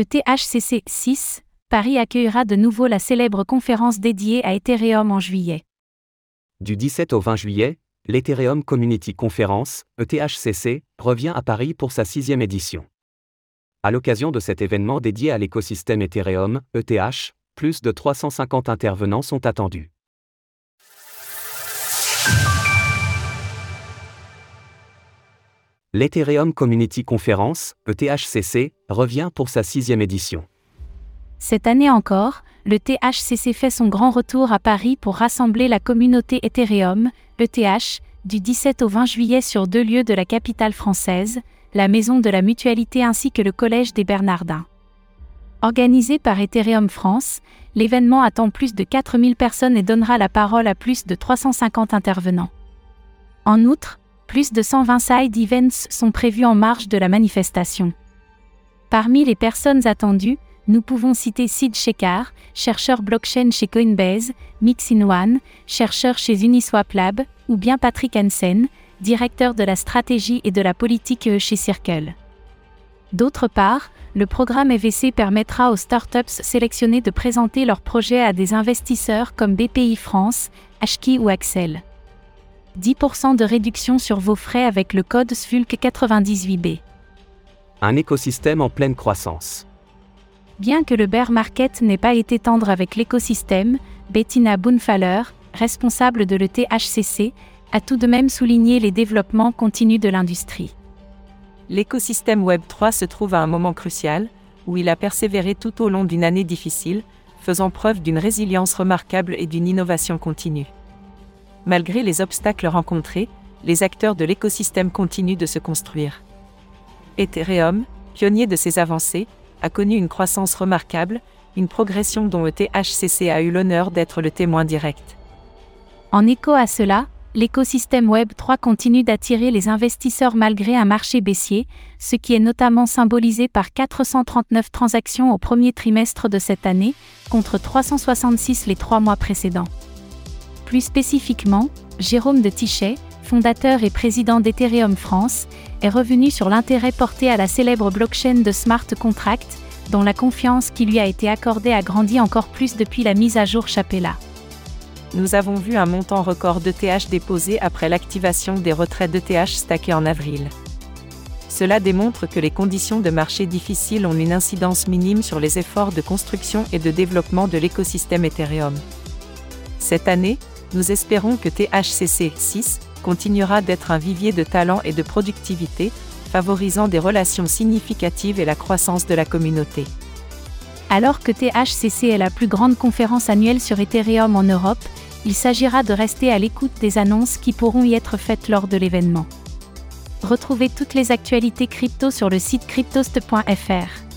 ETHCC 6, Paris accueillera de nouveau la célèbre conférence dédiée à Ethereum en juillet. Du 17 au 20 juillet, l'Ethereum Community Conference, ETHCC, revient à Paris pour sa sixième édition. À l'occasion de cet événement dédié à l'écosystème Ethereum, ETH, plus de 350 intervenants sont attendus. L'Ethereum Community Conference, ETHCC, revient pour sa sixième édition. Cette année encore, le THCC fait son grand retour à Paris pour rassembler la communauté Ethereum, ETH, du 17 au 20 juillet sur deux lieux de la capitale française, la Maison de la Mutualité ainsi que le Collège des Bernardins. Organisé par Ethereum France, l'événement attend plus de 4000 personnes et donnera la parole à plus de 350 intervenants. En outre, plus de 120 side events sont prévus en marge de la manifestation. Parmi les personnes attendues, nous pouvons citer Sid Shekhar, chercheur blockchain chez Coinbase, Mixin One, chercheur chez Uniswap Lab, ou bien Patrick Hansen, directeur de la stratégie et de la politique chez Circle. D'autre part, le programme EVC permettra aux startups sélectionnées de présenter leurs projets à des investisseurs comme BPI France, Ashki ou Axel. 10% de réduction sur vos frais avec le code SVULC98B. Un écosystème en pleine croissance. Bien que le bear market n'ait pas été tendre avec l'écosystème, Bettina Bunfaller, responsable de l'ETHCC, a tout de même souligné les développements continus de l'industrie. L'écosystème Web3 se trouve à un moment crucial, où il a persévéré tout au long d'une année difficile, faisant preuve d'une résilience remarquable et d'une innovation continue. Malgré les obstacles rencontrés, les acteurs de l'écosystème continuent de se construire. Ethereum, pionnier de ces avancées, a connu une croissance remarquable, une progression dont ETHCC a eu l'honneur d'être le témoin direct. En écho à cela, l'écosystème Web 3 continue d'attirer les investisseurs malgré un marché baissier, ce qui est notamment symbolisé par 439 transactions au premier trimestre de cette année, contre 366 les trois mois précédents. Plus spécifiquement, Jérôme de Tichet, fondateur et président d'Ethereum France, est revenu sur l'intérêt porté à la célèbre blockchain de smart contract, dont la confiance qui lui a été accordée a grandi encore plus depuis la mise à jour Chapella. Nous avons vu un montant record d'ETH déposé après l'activation des retraits d'ETH stackés en avril. Cela démontre que les conditions de marché difficiles ont une incidence minime sur les efforts de construction et de développement de l'écosystème Ethereum. Cette année, nous espérons que THCC 6 continuera d'être un vivier de talent et de productivité, favorisant des relations significatives et la croissance de la communauté. Alors que THCC est la plus grande conférence annuelle sur Ethereum en Europe, il s'agira de rester à l'écoute des annonces qui pourront y être faites lors de l'événement. Retrouvez toutes les actualités crypto sur le site cryptost.fr.